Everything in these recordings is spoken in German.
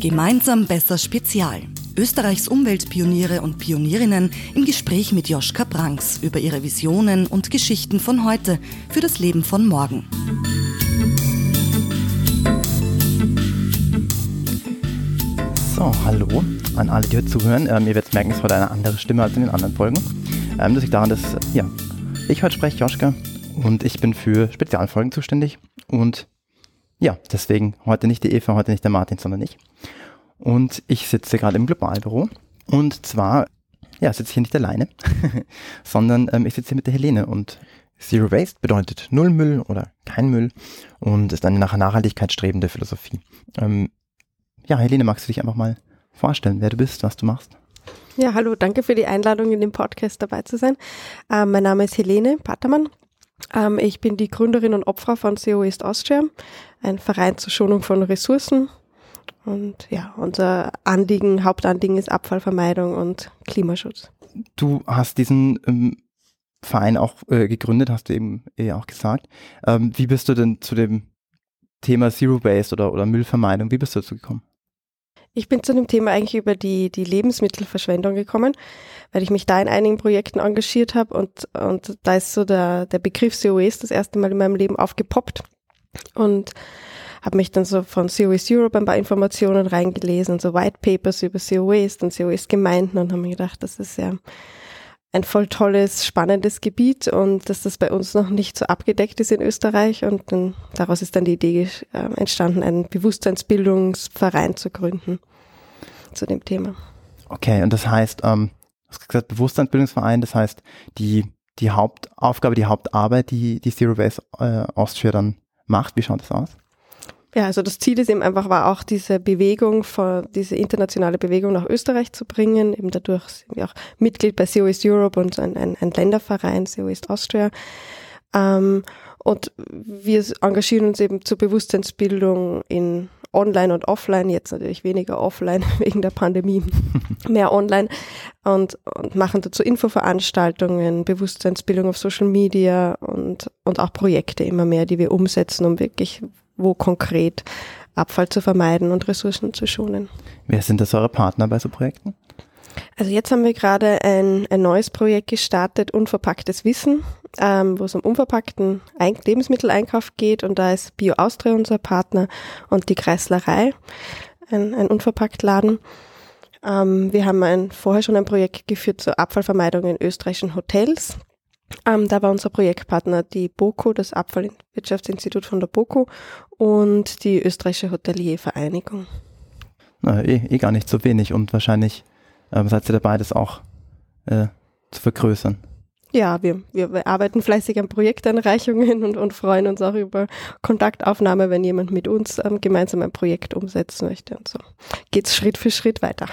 Gemeinsam besser Spezial. Österreichs Umweltpioniere und Pionierinnen im Gespräch mit Joschka Branks über ihre Visionen und Geschichten von heute für das Leben von morgen. So, hallo an alle, die heute zuhören. Ähm, ihr werdet merken, es ist heute eine andere Stimme als in den anderen Folgen. Ähm, das liegt daran, dass ja, ich heute spreche, Joschka, und ich bin für Spezialfolgen zuständig. Und ja, deswegen heute nicht die Eva, heute nicht der Martin, sondern ich. Und ich sitze gerade im Globalbüro. Und zwar, ja, sitze ich hier nicht alleine, sondern ähm, ich sitze hier mit der Helene. Und Zero Waste bedeutet Null Müll oder kein Müll und ist eine nach Nachhaltigkeit strebende Philosophie. Ähm, ja, Helene, magst du dich einfach mal vorstellen, wer du bist, was du machst? Ja, hallo, danke für die Einladung, in dem Podcast dabei zu sein. Ähm, mein Name ist Helene Patermann. Ähm, ich bin die Gründerin und Opfer von CO East Austria, ein Verein zur Schonung von Ressourcen und ja, unser Anliegen, Hauptanliegen ist Abfallvermeidung und Klimaschutz. Du hast diesen ähm, Verein auch äh, gegründet, hast du eben eh auch gesagt. Ähm, wie bist du denn zu dem Thema Zero Waste oder, oder Müllvermeidung, wie bist du dazu gekommen? Ich bin zu dem Thema eigentlich über die, die Lebensmittelverschwendung gekommen, weil ich mich da in einigen Projekten engagiert habe und, und da ist so der, der Begriff Zero Waste das erste Mal in meinem Leben aufgepoppt. Und habe mich dann so von Zero Waste Europe ein paar Informationen reingelesen, so White Papers über Zero Waste und Zero Waste Gemeinden und habe mir gedacht, das ist ja ein voll tolles, spannendes Gebiet und dass das bei uns noch nicht so abgedeckt ist in Österreich und dann, daraus ist dann die Idee äh, entstanden, einen Bewusstseinsbildungsverein zu gründen zu dem Thema. Okay, und das heißt, ähm, du hast gesagt, Bewusstseinsbildungsverein, das heißt, die, die Hauptaufgabe, die Hauptarbeit, die die Zero Waste äh, Austria dann macht, wie schaut das aus? Ja, also das Ziel ist eben einfach war auch diese Bewegung, von, diese internationale Bewegung nach Österreich zu bringen. Eben dadurch sind wir auch Mitglied bei CO East Europe und ein, ein, ein Länderverein, CO East Austria. Ähm, und wir engagieren uns eben zur Bewusstseinsbildung in online und offline, jetzt natürlich weniger offline wegen der Pandemie, mehr online und, und machen dazu Infoveranstaltungen, Bewusstseinsbildung auf Social Media und, und auch Projekte immer mehr, die wir umsetzen, um wirklich wo konkret Abfall zu vermeiden und Ressourcen zu schonen. Wer sind das eure Partner bei so Projekten? Also jetzt haben wir gerade ein, ein neues Projekt gestartet, Unverpacktes Wissen, ähm, wo es um unverpackten ein Lebensmitteleinkauf geht und da ist Bio Austria unser Partner und die Kreislerei, ein, ein Unverpacktladen. Ähm, wir haben ein, vorher schon ein Projekt geführt zur Abfallvermeidung in österreichischen Hotels. Ähm, da war unser Projektpartner die BOKO, das Abfallwirtschaftsinstitut von der BOKO und die österreichische Hoteliervereinigung. Na, eh, eh gar nicht so wenig und wahrscheinlich ähm, seid ihr dabei, das auch äh, zu vergrößern. Ja, wir, wir arbeiten fleißig an Projektanreichungen und, und freuen uns auch über Kontaktaufnahme, wenn jemand mit uns ähm, gemeinsam ein Projekt umsetzen möchte und so. Geht's Schritt für Schritt weiter.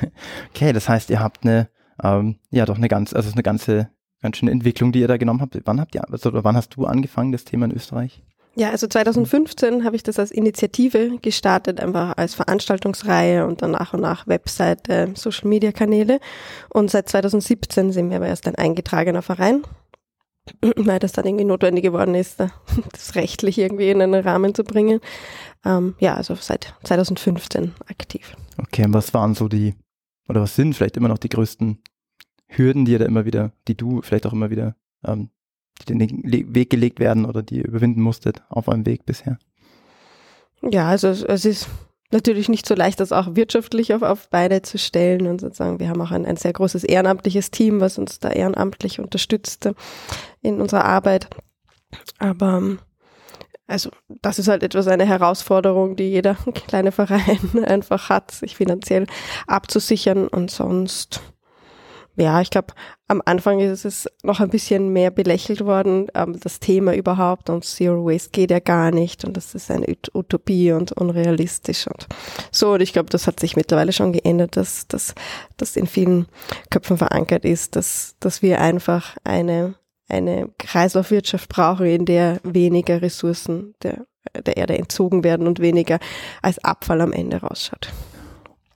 okay, das heißt, ihr habt eine, ähm, ja doch eine ganz, also eine ganze ganz schöne Entwicklung, die ihr da genommen habt. Wann habt ihr, also, wann hast du angefangen, das Thema in Österreich? Ja, also 2015 habe ich das als Initiative gestartet, einfach als Veranstaltungsreihe und dann nach und nach Webseite, Social Media Kanäle. Und seit 2017 sind wir aber erst ein eingetragener Verein, weil das dann irgendwie notwendig geworden ist, das rechtlich irgendwie in einen Rahmen zu bringen. Ähm, ja, also seit 2015 aktiv. Okay, und was waren so die, oder was sind vielleicht immer noch die größten Hürden, die da immer wieder, die du vielleicht auch immer wieder, ähm, die den Weg gelegt werden oder die ihr überwinden musstet auf eurem Weg bisher? Ja, also es ist natürlich nicht so leicht, das auch wirtschaftlich auf, auf Beine zu stellen und sozusagen, wir haben auch ein, ein sehr großes ehrenamtliches Team, was uns da ehrenamtlich unterstützt in unserer Arbeit. Aber also das ist halt etwas eine Herausforderung, die jeder kleine Verein einfach hat, sich finanziell abzusichern und sonst ja, ich glaube, am Anfang ist es noch ein bisschen mehr belächelt worden, ähm, das Thema überhaupt und Zero Waste geht ja gar nicht und das ist eine Utopie und unrealistisch und so. Und ich glaube, das hat sich mittlerweile schon geändert, dass das dass in vielen Köpfen verankert ist, dass, dass wir einfach eine, eine Kreislaufwirtschaft brauchen, in der weniger Ressourcen der, der Erde entzogen werden und weniger als Abfall am Ende rausschaut.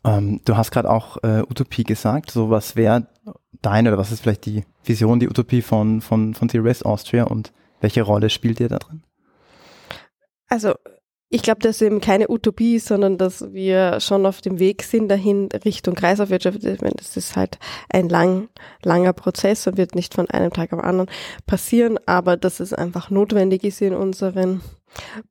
Ähm, du hast gerade auch äh, Utopie gesagt. So was wäre deine oder was ist vielleicht die Vision, die Utopie von, von, von Waste Austria und welche Rolle spielt ihr da drin? Also ich glaube, dass eben keine Utopie ist, sondern dass wir schon auf dem Weg sind dahin Richtung Kreislaufwirtschaft. Ich meine, das ist halt ein lang, langer Prozess und wird nicht von einem Tag am anderen passieren, aber dass es einfach notwendig ist, in unseren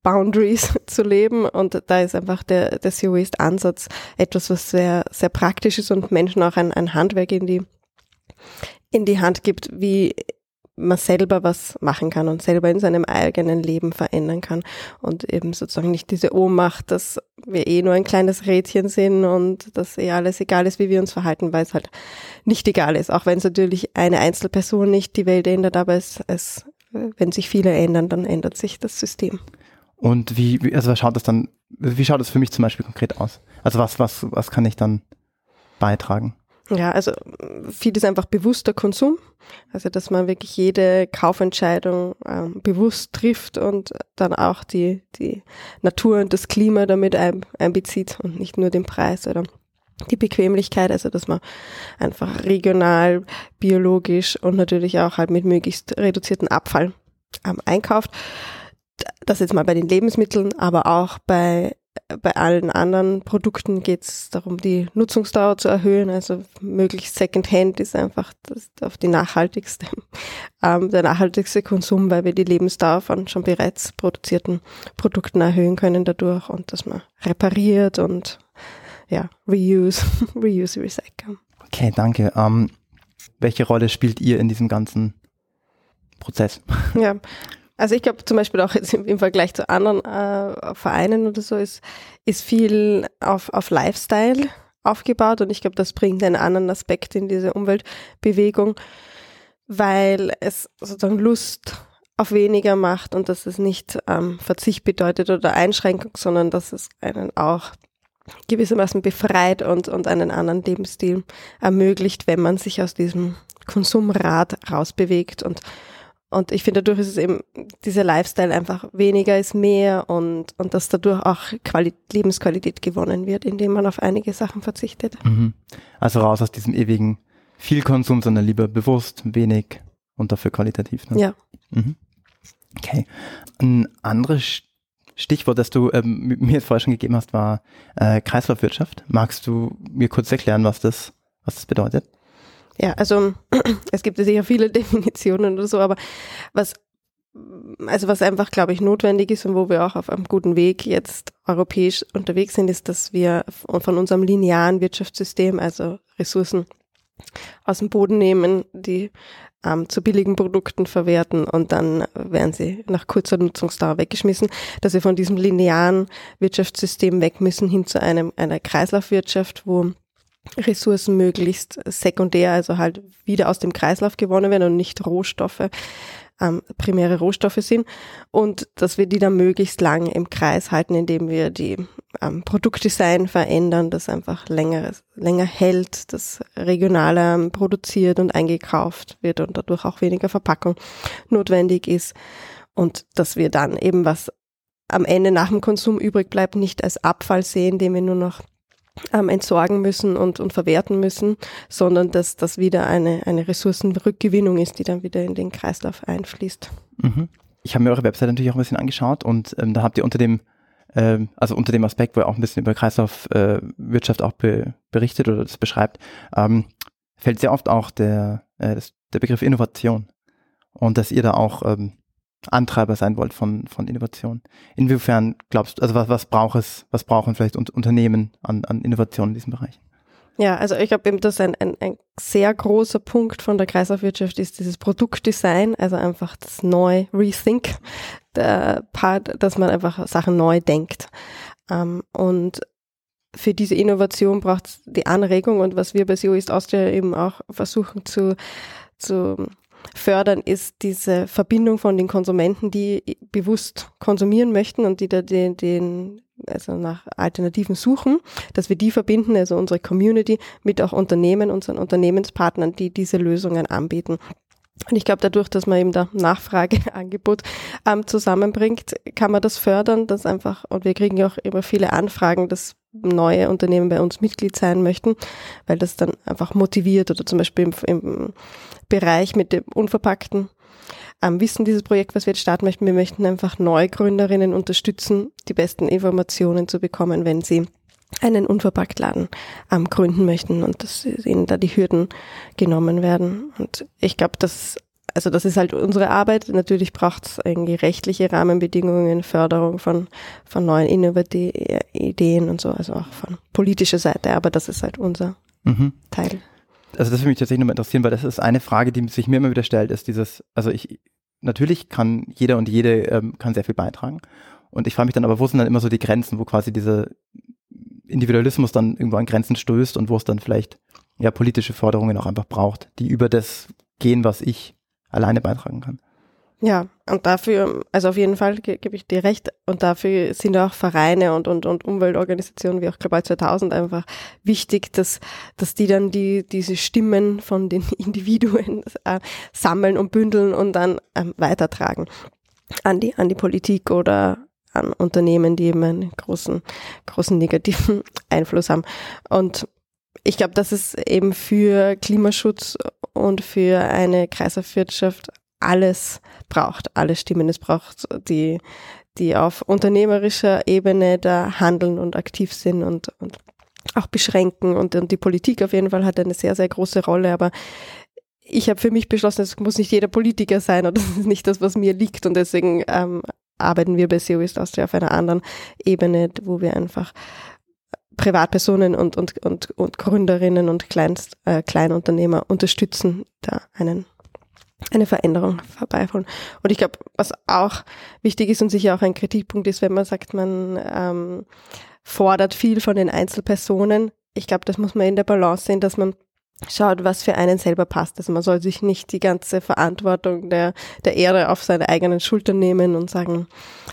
Boundaries zu leben und da ist einfach der, der Zero Waste Ansatz etwas, was sehr, sehr praktisch ist und Menschen auch ein, ein Handwerk in die, in die Hand gibt, wie man selber was machen kann und selber in seinem eigenen Leben verändern kann und eben sozusagen nicht diese Ohnmacht, dass wir eh nur ein kleines Rädchen sind und dass eh alles egal ist, wie wir uns verhalten, weil es halt nicht egal ist. Auch wenn es natürlich eine Einzelperson nicht die Welt ändert, aber es, es, wenn sich viele ändern, dann ändert sich das System. Und wie, also was schaut das dann, wie schaut das für mich zum Beispiel konkret aus? Also was, was, was kann ich dann beitragen? Ja, also viel ist einfach bewusster Konsum. Also dass man wirklich jede Kaufentscheidung ähm, bewusst trifft und dann auch die, die Natur und das Klima damit ein, einbezieht und nicht nur den Preis oder die Bequemlichkeit, also dass man einfach regional, biologisch und natürlich auch halt mit möglichst reduzierten Abfall ähm, einkauft. Das jetzt mal bei den Lebensmitteln, aber auch bei bei allen anderen Produkten geht es darum, die Nutzungsdauer zu erhöhen. Also möglichst Secondhand ist einfach das, auf die nachhaltigste, ähm, der nachhaltigste Konsum, weil wir die Lebensdauer von schon bereits produzierten Produkten erhöhen können dadurch und dass man repariert und ja, reuse, reuse, recycle. Okay, danke. Ähm, welche Rolle spielt ihr in diesem ganzen Prozess? Ja, also ich glaube zum Beispiel auch jetzt im, im Vergleich zu anderen äh, Vereinen oder so ist, ist viel auf, auf Lifestyle aufgebaut und ich glaube, das bringt einen anderen Aspekt in diese Umweltbewegung, weil es sozusagen Lust auf weniger macht und dass es nicht ähm, Verzicht bedeutet oder Einschränkung, sondern dass es einen auch gewissermaßen befreit und, und einen anderen Lebensstil ermöglicht, wenn man sich aus diesem Konsumrad rausbewegt und und ich finde, dadurch ist es eben, dieser Lifestyle einfach weniger ist mehr und, und dass dadurch auch Quali Lebensqualität gewonnen wird, indem man auf einige Sachen verzichtet. Mhm. Also raus aus diesem ewigen Vielkonsum, sondern lieber bewusst, wenig und dafür qualitativ. Ne? Ja. Mhm. Okay. Ein anderes Stichwort, das du ähm, mir jetzt vorher schon gegeben hast, war äh, Kreislaufwirtschaft. Magst du mir kurz erklären, was das, was das bedeutet? Ja, also es gibt sicher viele Definitionen oder so, aber was also was einfach, glaube ich, notwendig ist und wo wir auch auf einem guten Weg jetzt europäisch unterwegs sind, ist, dass wir von unserem linearen Wirtschaftssystem, also Ressourcen aus dem Boden nehmen, die ähm, zu billigen Produkten verwerten und dann werden sie nach kurzer Nutzungsdauer weggeschmissen, dass wir von diesem linearen Wirtschaftssystem weg müssen hin zu einem, einer Kreislaufwirtschaft, wo Ressourcen möglichst sekundär, also halt wieder aus dem Kreislauf gewonnen werden und nicht Rohstoffe, ähm, primäre Rohstoffe sind. Und dass wir die dann möglichst lang im Kreis halten, indem wir die ähm, Produktdesign verändern, das einfach länger, länger hält, das regionaler ähm, produziert und eingekauft wird und dadurch auch weniger Verpackung notwendig ist. Und dass wir dann eben was am Ende nach dem Konsum übrig bleibt, nicht als Abfall sehen, den wir nur noch ähm, entsorgen müssen und, und verwerten müssen, sondern dass das wieder eine, eine Ressourcenrückgewinnung ist, die dann wieder in den Kreislauf einfließt. Mhm. Ich habe mir eure Webseite natürlich auch ein bisschen angeschaut und ähm, da habt ihr unter dem, ähm, also unter dem Aspekt, wo ihr auch ein bisschen über Kreislaufwirtschaft äh, auch be berichtet oder das beschreibt, ähm, fällt sehr oft auch der, äh, das, der Begriff Innovation und dass ihr da auch ähm, Antreiber sein wollt von, von Innovation. Inwiefern glaubst du, also was, was braucht es, was brauchen vielleicht Unternehmen an, an Innovation in diesem Bereich? Ja, also ich glaube eben, dass ein, ein, ein sehr großer Punkt von der Kreislaufwirtschaft ist dieses Produktdesign, also einfach das neu Rethink, der Part, dass man einfach Sachen neu denkt. Ähm, und für diese Innovation braucht es die Anregung und was wir bei SEO East Austria eben auch versuchen zu, zu fördern, ist diese Verbindung von den Konsumenten, die bewusst konsumieren möchten und die da den, den also nach Alternativen suchen, dass wir die verbinden, also unsere Community mit auch Unternehmen, unseren Unternehmenspartnern, die diese Lösungen anbieten. Und ich glaube, dadurch, dass man eben da Nachfrageangebot ähm, zusammenbringt, kann man das fördern, dass einfach, und wir kriegen ja auch immer viele Anfragen, dass neue Unternehmen bei uns Mitglied sein möchten, weil das dann einfach motiviert oder zum Beispiel im, im Bereich mit dem Unverpackten ähm, wissen dieses Projekt, was wir jetzt starten möchten. Wir möchten einfach Neugründerinnen unterstützen, die besten Informationen zu bekommen, wenn sie einen Unverpacktladen ähm, gründen möchten und dass ihnen da die Hürden genommen werden. Und ich glaube, dass also das ist halt unsere Arbeit. Natürlich braucht es irgendwie rechtliche Rahmenbedingungen, Förderung von, von neuen innovativen Ideen und so, also auch von politischer Seite, aber das ist halt unser mhm. Teil. Also das würde mich tatsächlich nochmal interessieren, weil das ist eine Frage, die sich mir immer wieder stellt, ist dieses, also ich, natürlich kann jeder und jede ähm, kann sehr viel beitragen. Und ich frage mich dann aber, wo sind dann immer so die Grenzen, wo quasi dieser Individualismus dann irgendwo an Grenzen stößt und wo es dann vielleicht ja politische Forderungen auch einfach braucht, die über das gehen, was ich alleine beitragen kann. Ja, und dafür, also auf jeden Fall ge gebe ich dir recht, und dafür sind auch Vereine und, und, und Umweltorganisationen wie auch Global 2000 einfach wichtig, dass, dass die dann die, diese Stimmen von den Individuen äh, sammeln und bündeln und dann ähm, weitertragen an die, an die Politik oder an Unternehmen, die eben einen großen, großen negativen Einfluss haben. Und ich glaube, dass es eben für Klimaschutz und für eine Kreislaufwirtschaft alles braucht, alle Stimmen. Es braucht die, die auf unternehmerischer Ebene da handeln und aktiv sind und, und auch beschränken. Und, und die Politik auf jeden Fall hat eine sehr, sehr große Rolle. Aber ich habe für mich beschlossen, es muss nicht jeder Politiker sein und das ist nicht das, was mir liegt. Und deswegen ähm, arbeiten wir bei CEO East Austria auf einer anderen Ebene, wo wir einfach Privatpersonen und, und, und, und Gründerinnen und Kleinst, äh, Kleinunternehmer unterstützen, da einen, eine Veränderung herbeiholen. Und ich glaube, was auch wichtig ist und sicher auch ein Kritikpunkt ist, wenn man sagt, man ähm, fordert viel von den Einzelpersonen. Ich glaube, das muss man in der Balance sehen, dass man schaut, was für einen selber passt. Also man soll sich nicht die ganze Verantwortung der, der Ehre auf seine eigenen Schultern nehmen und sagen,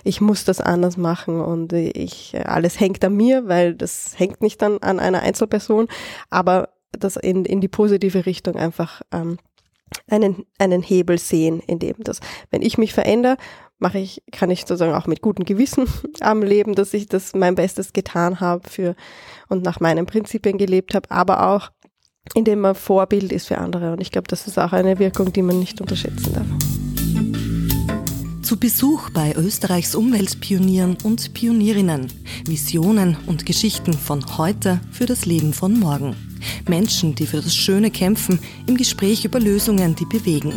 ich muss das anders machen und ich, alles hängt an mir, weil das hängt nicht an, an einer Einzelperson, aber das in, in die positive Richtung einfach ähm, einen, einen Hebel sehen, in dem das, wenn ich mich verändere, mache ich, kann ich sozusagen auch mit gutem Gewissen am Leben, dass ich das mein Bestes getan habe für und nach meinen Prinzipien gelebt habe, aber auch indem man Vorbild ist für andere. Und ich glaube, das ist auch eine Wirkung, die man nicht unterschätzen darf. Zu Besuch bei Österreichs Umweltpionieren und Pionierinnen. Visionen und Geschichten von heute für das Leben von morgen. Menschen, die für das Schöne kämpfen, im Gespräch über Lösungen, die bewegen.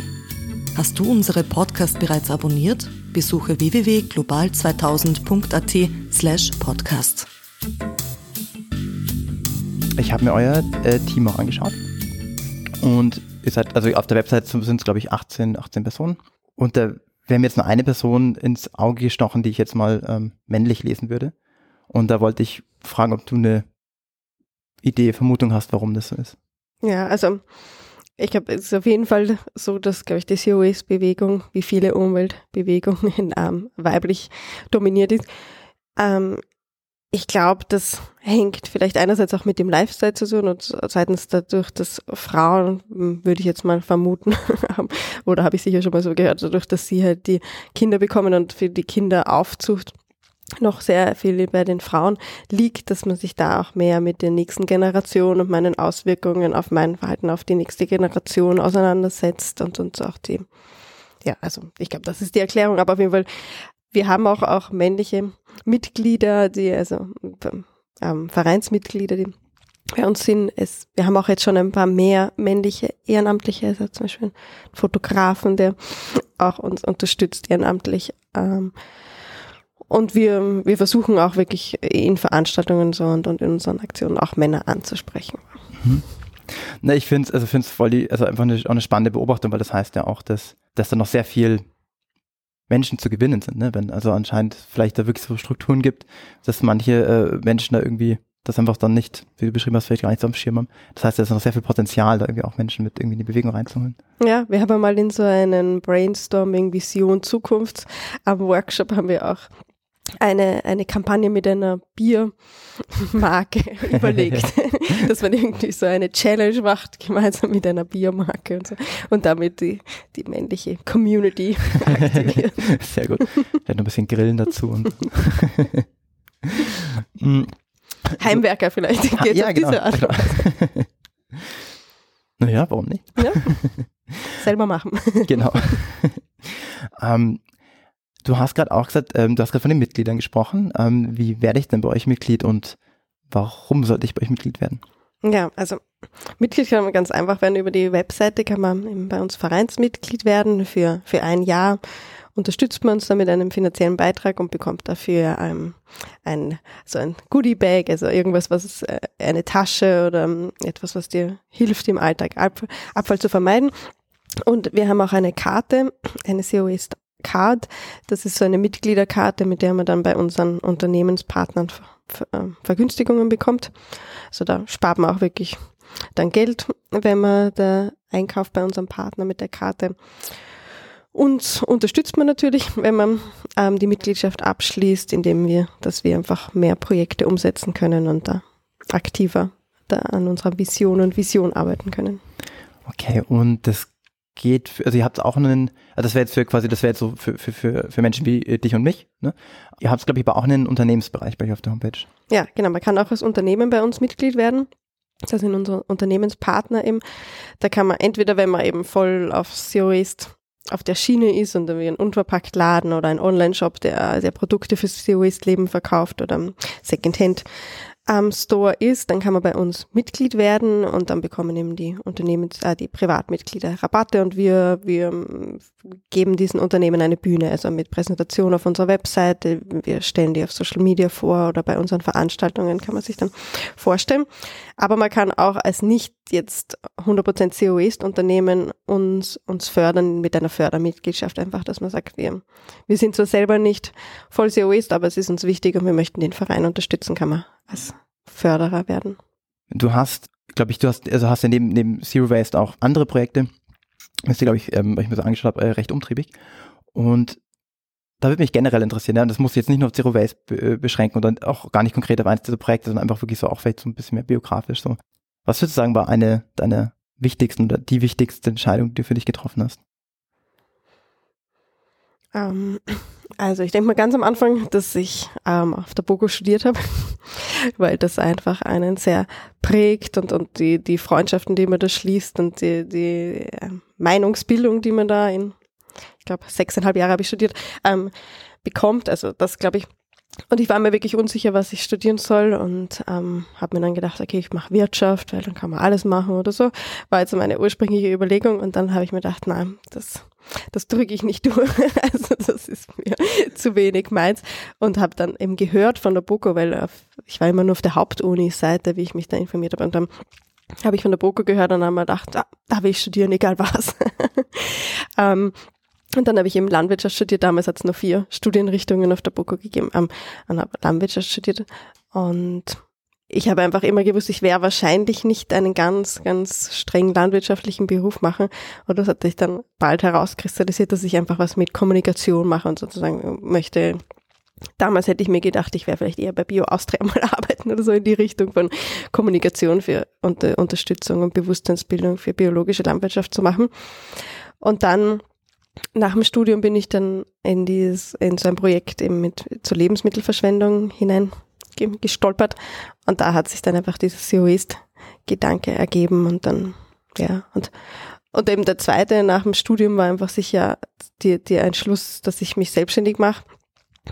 Hast du unsere Podcast bereits abonniert? Besuche www.global2000.at slash podcast. Ich habe mir euer äh, Team auch angeschaut. Und ihr seid, also auf der Website sind es, glaube ich, 18, 18 Personen. Und da wäre mir jetzt nur eine Person ins Auge gestochen, die ich jetzt mal ähm, männlich lesen würde. Und da wollte ich fragen, ob du eine Idee, Vermutung hast, warum das so ist. Ja, also ich glaube, es ist auf jeden Fall so, dass, glaube ich, die COS-Bewegung, wie viele Umweltbewegungen, ähm, weiblich dominiert ist. Ähm, ich glaube, das hängt vielleicht einerseits auch mit dem Lifestyle zu tun und zweitens dadurch, dass Frauen, hm, würde ich jetzt mal vermuten, oder habe ich sicher schon mal so gehört, dadurch, dass sie halt die Kinder bekommen und für die Kinder Aufzucht noch sehr viel bei den Frauen liegt, dass man sich da auch mehr mit der nächsten Generation und meinen Auswirkungen auf mein Verhalten auf die nächste Generation auseinandersetzt und uns auch die, ja, also ich glaube, das ist die Erklärung, aber auf jeden Fall wir haben auch, auch männliche Mitglieder, die, also ähm, Vereinsmitglieder, die bei uns sind. Es, wir haben auch jetzt schon ein paar mehr männliche Ehrenamtliche, also zum Beispiel einen Fotografen, der auch uns unterstützt ehrenamtlich. Ähm, und wir, wir versuchen auch wirklich in Veranstaltungen so und, und in unseren Aktionen auch Männer anzusprechen. Mhm. Na, ich finde es also find's voll die, also einfach eine, auch eine spannende Beobachtung, weil das heißt ja auch, dass, dass da noch sehr viel Menschen zu gewinnen sind, ne? Wenn also anscheinend vielleicht da wirklich so Strukturen gibt, dass manche äh, Menschen da irgendwie das einfach dann nicht, wie du beschrieben hast, vielleicht gar nicht so am Schirm haben. Das heißt, da ist noch sehr viel Potenzial, da irgendwie auch Menschen mit irgendwie in die Bewegung reinzuholen. Ja, wir haben mal in so einen Brainstorming Vision Zukunft am Workshop haben wir auch eine, eine Kampagne mit einer Biermarke überlegt, dass man irgendwie so eine Challenge macht, gemeinsam mit einer Biermarke und so, und damit die, die männliche Community aktiviert. Sehr gut. Vielleicht noch ein bisschen Grillen dazu. Und mm. Heimwerker vielleicht. Geht ja, genau. genau. naja, warum nicht? Ja. Selber machen. genau. ähm, du hast gerade auch gesagt, ähm, du hast gerade von den Mitgliedern gesprochen. Ähm, wie werde ich denn bei euch Mitglied und warum sollte ich bei euch Mitglied werden? Ja, also Mitglied kann man ganz einfach werden. Über die Webseite kann man bei uns Vereinsmitglied werden für, für ein Jahr. Unterstützt man uns dann mit einem finanziellen Beitrag und bekommt dafür ähm, ein, so ein Goodie Bag, also irgendwas, was äh, eine Tasche oder ähm, etwas, was dir hilft, im Alltag Abfall, Abfall zu vermeiden. Und wir haben auch eine Karte, eine COS Card. Das ist so eine Mitgliederkarte, mit der man dann bei unseren Unternehmenspartnern äh, Vergünstigungen bekommt. Also da spart man auch wirklich dann Geld, wenn man da einkauft bei unserem Partner mit der Karte. Uns unterstützt man natürlich, wenn man ähm, die Mitgliedschaft abschließt, indem wir, dass wir einfach mehr Projekte umsetzen können und da aktiver da an unserer Vision und Vision arbeiten können. Okay, und das geht, also ihr habt auch einen, also das wäre jetzt für quasi, das wäre jetzt so für, für, für, für Menschen wie dich und mich, ne? Ihr habt, glaube ich, aber auch einen Unternehmensbereich bei euch auf der Homepage. Ja, genau, man kann auch als Unternehmen bei uns Mitglied werden. Das sind unsere Unternehmenspartner eben. Da kann man entweder, wenn man eben voll auf SEO ist, auf der Schiene ist und wie ein Unverpacktladen oder ein Online-Shop, der, der Produkte für SEO-Leben verkauft oder Secondhand am Store ist, dann kann man bei uns Mitglied werden und dann bekommen eben die Unternehmens, äh, die Privatmitglieder Rabatte und wir, wir geben diesen Unternehmen eine Bühne, also mit Präsentation auf unserer Webseite, wir stellen die auf Social Media vor oder bei unseren Veranstaltungen kann man sich dann vorstellen. Aber man kann auch als nicht jetzt 100% COist Unternehmen uns, uns fördern mit einer Fördermitgliedschaft einfach, dass man sagt, wir, wir sind zwar selber nicht voll COist, aber es ist uns wichtig und wir möchten den Verein unterstützen, kann man als Förderer werden. Du hast, glaube ich, du hast, also hast ja neben, neben Zero Waste auch andere Projekte. Das ist, glaube ich, ähm, weil ich mir so angeschaut habe, äh, recht umtriebig. Und da würde mich generell interessieren, ja, das muss jetzt nicht nur auf Zero Waste be beschränken oder auch gar nicht konkret auf eins dieser Projekte, sondern einfach wirklich so auch vielleicht so ein bisschen mehr biografisch so. Was würdest du sagen, war eine deiner wichtigsten oder die wichtigste Entscheidung, die du für dich getroffen hast? Ähm, also ich denke mal ganz am Anfang, dass ich ähm, auf der BOGO studiert habe, weil das einfach einen sehr prägt und, und die, die Freundschaften, die man da schließt und die, die äh, Meinungsbildung, die man da in, ich glaube, sechseinhalb Jahre habe ich studiert, ähm, bekommt. Also das glaube ich und ich war mir wirklich unsicher, was ich studieren soll und ähm, habe mir dann gedacht, okay, ich mache Wirtschaft, weil dann kann man alles machen oder so. War jetzt meine ursprüngliche Überlegung und dann habe ich mir gedacht, nein, das, das drücke ich nicht durch. also das ist mir zu wenig meins. Und habe dann eben gehört von der BOKO, weil auf, ich war immer nur auf der Hauptuni-Seite, wie ich mich da informiert habe. Und dann habe ich von der BOKO gehört und habe mir gedacht, da, da will ich studieren, egal was. ähm, und dann habe ich eben Landwirtschaft studiert. Damals hat es nur vier Studienrichtungen auf der BOKO gegeben. Ähm, und habe Landwirtschaft studiert. Und ich habe einfach immer gewusst, ich werde wahrscheinlich nicht einen ganz, ganz streng landwirtschaftlichen Beruf machen. Und das hat sich dann bald herauskristallisiert, dass ich einfach was mit Kommunikation mache und sozusagen möchte. Damals hätte ich mir gedacht, ich wäre vielleicht eher bei Bio Austria mal arbeiten oder so in die Richtung von Kommunikation für Unter Unterstützung und Bewusstseinsbildung für biologische Landwirtschaft zu machen. Und dann nach dem Studium bin ich dann in dieses, in so ein Projekt eben mit zur Lebensmittelverschwendung hinein gestolpert. Und da hat sich dann einfach dieser Seoist-Gedanke ergeben und dann, ja, und, und eben der zweite nach dem Studium war einfach sicher die, die Entschluss, dass ich mich selbstständig mache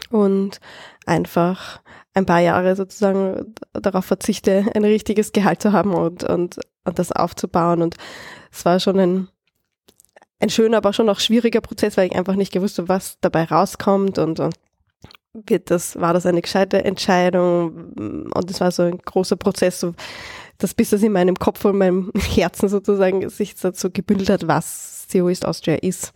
und einfach ein paar Jahre sozusagen darauf verzichte, ein richtiges Gehalt zu haben und, und, und das aufzubauen. Und es war schon ein, ein schöner, aber schon auch schwieriger Prozess, weil ich einfach nicht gewusst habe, was dabei rauskommt und, und wird das, war das eine gescheite Entscheidung und es war so ein großer Prozess, so, dass bis das in meinem Kopf und meinem Herzen sozusagen sich dazu gebündelt hat, was CEO East Austria ist.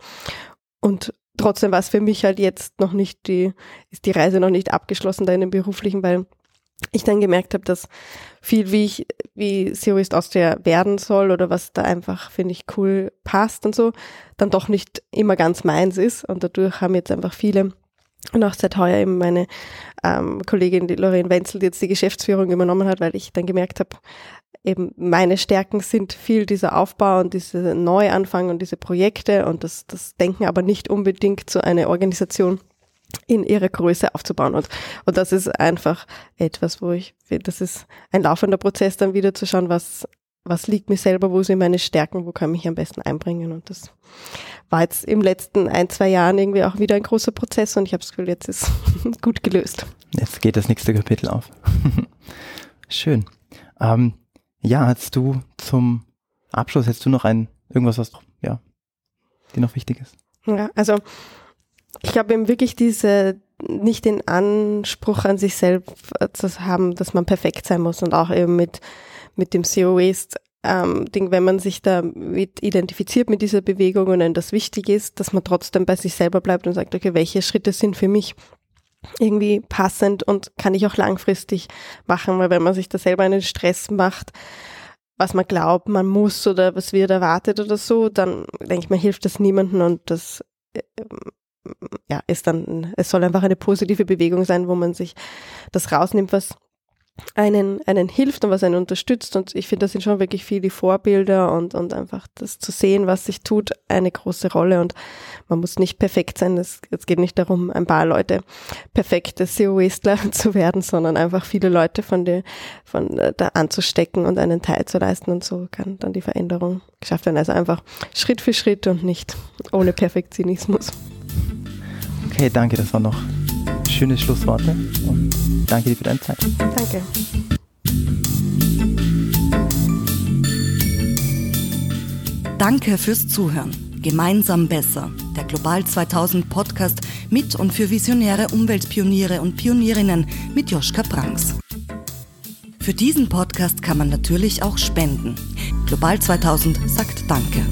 Und trotzdem war es für mich halt jetzt noch nicht die, ist die Reise noch nicht abgeschlossen da in dem beruflichen, weil ich dann gemerkt habe, dass viel, wie ich, wie CEO East Austria werden soll oder was da einfach, finde ich, cool passt und so, dann doch nicht immer ganz meins ist. Und dadurch haben jetzt einfach viele und auch seit heuer eben meine ähm, Kollegin, die Lorraine Wenzel, die jetzt die Geschäftsführung übernommen hat, weil ich dann gemerkt habe, eben meine Stärken sind viel dieser Aufbau und diese Neuanfang und diese Projekte und das, das Denken aber nicht unbedingt zu einer Organisation in ihrer Größe aufzubauen. Und, und das ist einfach etwas, wo ich, das ist ein laufender Prozess, dann wieder zu schauen, was, was liegt mir selber, wo sind meine Stärken, wo kann ich mich am besten einbringen. Und das war jetzt im letzten ein, zwei Jahren irgendwie auch wieder ein großer Prozess und ich habe das Gefühl, jetzt ist gut gelöst. Jetzt geht das nächste Kapitel auf. Schön. Ähm, ja, hast du zum Abschluss, hättest du noch ein, irgendwas, was ja, dir noch wichtig ist? Ja, also ich glaube eben wirklich diese, nicht den Anspruch an sich selbst zu haben, dass man perfekt sein muss und auch eben mit, mit dem Zero Waste ähm, Ding, wenn man sich da mit identifiziert mit dieser Bewegung und dann das wichtig ist, dass man trotzdem bei sich selber bleibt und sagt, okay, welche Schritte sind für mich irgendwie passend und kann ich auch langfristig machen, weil wenn man sich da selber einen Stress macht, was man glaubt, man muss oder was wird erwartet oder so, dann denke ich mir, hilft das niemandem und das äh, ja, ist dann, es soll einfach eine positive Bewegung sein, wo man sich das rausnimmt, was einen, einen hilft und was einen unterstützt. Und ich finde, das sind schon wirklich viele Vorbilder und, und einfach das zu sehen, was sich tut, eine große Rolle. Und man muss nicht perfekt sein. Es, es geht nicht darum, ein paar Leute perfekte SEO-Wastler zu werden, sondern einfach viele Leute von der, von da anzustecken und einen Teil zu leisten. Und so kann dann die Veränderung geschafft werden. Also einfach Schritt für Schritt und nicht ohne Perfektionismus. Okay, danke. Das war noch schöne Schlussworte und danke dir für deine Zeit. Danke. Danke fürs Zuhören. Gemeinsam besser. Der Global 2000 Podcast mit und für visionäre Umweltpioniere und Pionierinnen mit Joschka Pranks. Für diesen Podcast kann man natürlich auch spenden. Global 2000 sagt Danke.